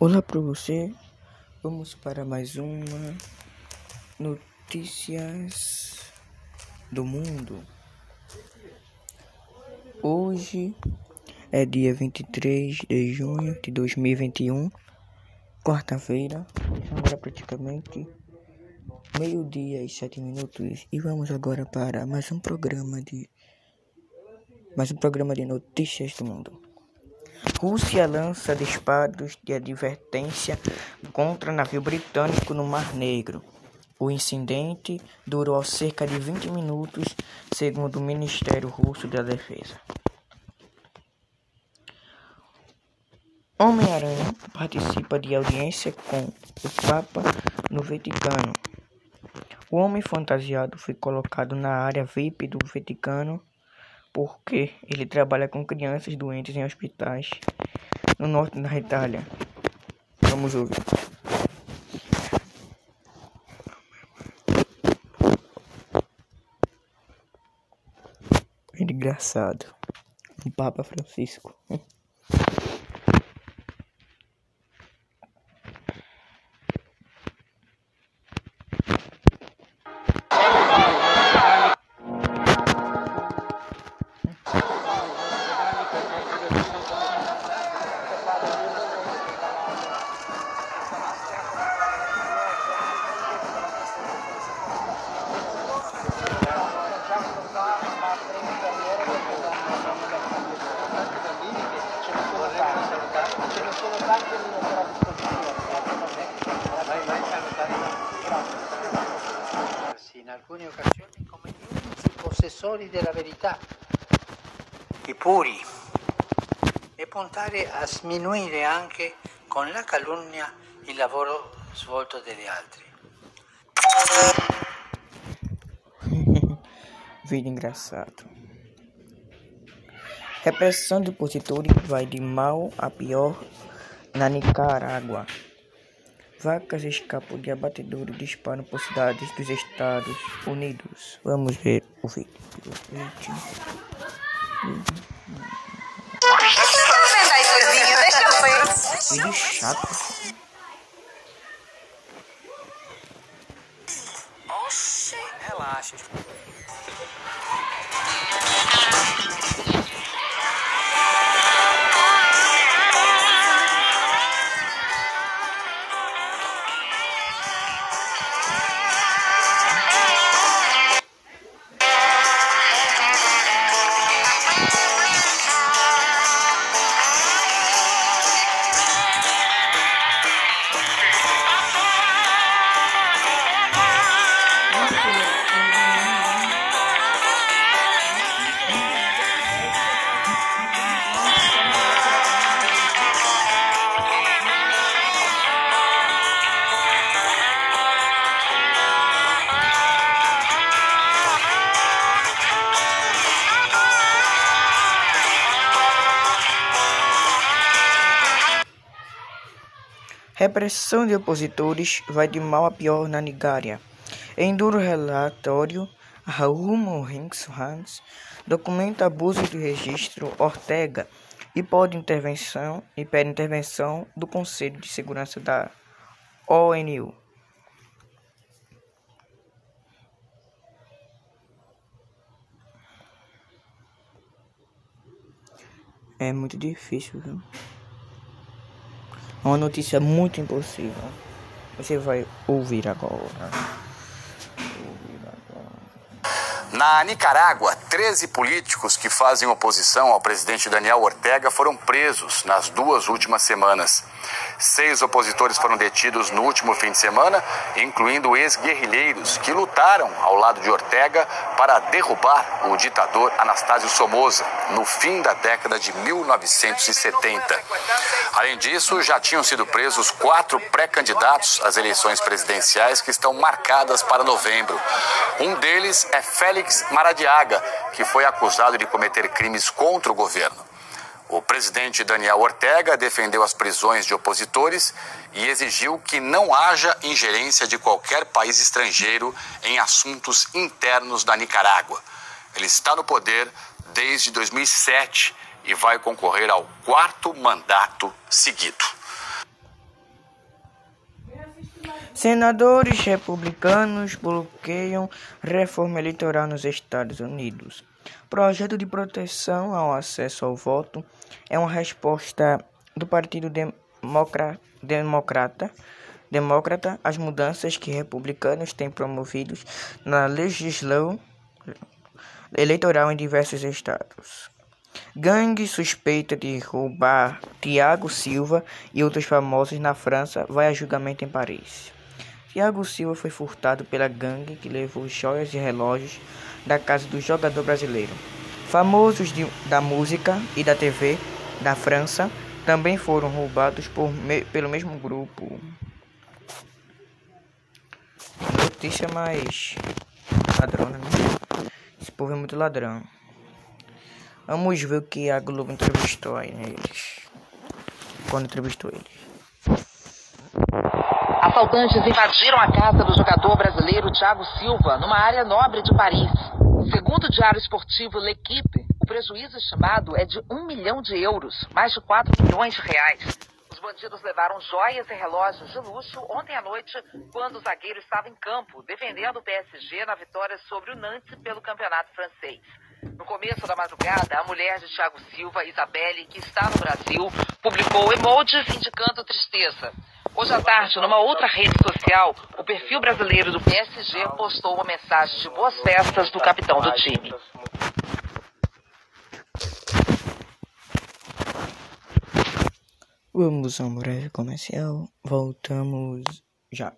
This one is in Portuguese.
Olá para você, vamos para mais uma notícias do mundo. Hoje é dia 23 de junho de 2021, quarta-feira, agora praticamente meio-dia e sete minutos e vamos agora para mais um programa de mais um programa de notícias do mundo. Rússia lança disparos de advertência contra navio britânico no Mar Negro. O incidente durou cerca de 20 minutos, segundo o Ministério Russo da Defesa. Homem-Aranha participa de audiência com o Papa no Vaticano. O homem fantasiado foi colocado na área VIP do Vaticano porque ele trabalha com crianças doentes em hospitais no norte da Itália. Vamos ouvir. Engraçado. O Papa Francisco. Possessori della verità, i puri, e puntare a sminuire anche con la calunnia il lavoro svolto dagli altri. Vídeo engraçado. Repressão de opositores vai de mal a pior na Nicarágua. Vacas escapam de abatedouro e disparam por cidades dos Estados Unidos. Vamos ver o vídeo. Vídeo chato. Oxi. Relaxa. Repressão de opositores vai de mal a pior na Nigéria. Em duro relatório, Raul Hans documenta abuso de registro Ortega e pede intervenção e pede intervenção do Conselho de Segurança da ONU. É muito difícil, viu? Uma notícia muito impossível. Você vai ouvir agora. Na Nicarágua, 13 políticos que fazem oposição ao presidente Daniel Ortega foram presos nas duas últimas semanas. Seis opositores foram detidos no último fim de semana, incluindo ex-guerrilheiros que lutaram ao lado de Ortega para derrubar o ditador Anastácio Somoza no fim da década de 1970. Além disso, já tinham sido presos quatro pré-candidatos às eleições presidenciais que estão marcadas para novembro. Um deles é Félix Maradiaga, que foi acusado de cometer crimes contra o governo. O presidente Daniel Ortega defendeu as prisões de opositores e exigiu que não haja ingerência de qualquer país estrangeiro em assuntos internos da Nicarágua. Ele está no poder desde 2007 e vai concorrer ao quarto mandato seguido. Senadores republicanos bloqueiam reforma eleitoral nos Estados Unidos. Projeto de proteção ao acesso ao voto é uma resposta do Partido Democra Democrata, Democrata às mudanças que republicanos têm promovido na legislação eleitoral em diversos estados. Gangue suspeita de roubar Tiago Silva e outros famosos na França vai a julgamento em Paris. Tiago Silva foi furtado pela gangue que levou joias e relógios da casa do jogador brasileiro. Famosos de, da música e da TV da França também foram roubados por, me, pelo mesmo grupo. Notícia mais ladrona, né? Esse povo é muito ladrão. Vamos ver o que a Globo entrevistou aí neles. Quando entrevistou eles. Assaltantes invadiram a casa do jogador brasileiro Thiago Silva, numa área nobre de Paris. Segundo o diário esportivo L'Equipe, o prejuízo estimado é de um milhão de euros, mais de 4 milhões de reais. Os bandidos levaram joias e relógios de luxo ontem à noite, quando o zagueiro estava em campo, defendendo o PSG na vitória sobre o Nantes pelo campeonato francês. No começo da madrugada, a mulher de Thiago Silva, Isabelle, que está no Brasil, publicou emojis indicando tristeza. Hoje à tarde, numa outra rede social, o perfil brasileiro do PSG postou uma mensagem de boas festas do capitão do time. Vamos a um breve comercial. Voltamos já.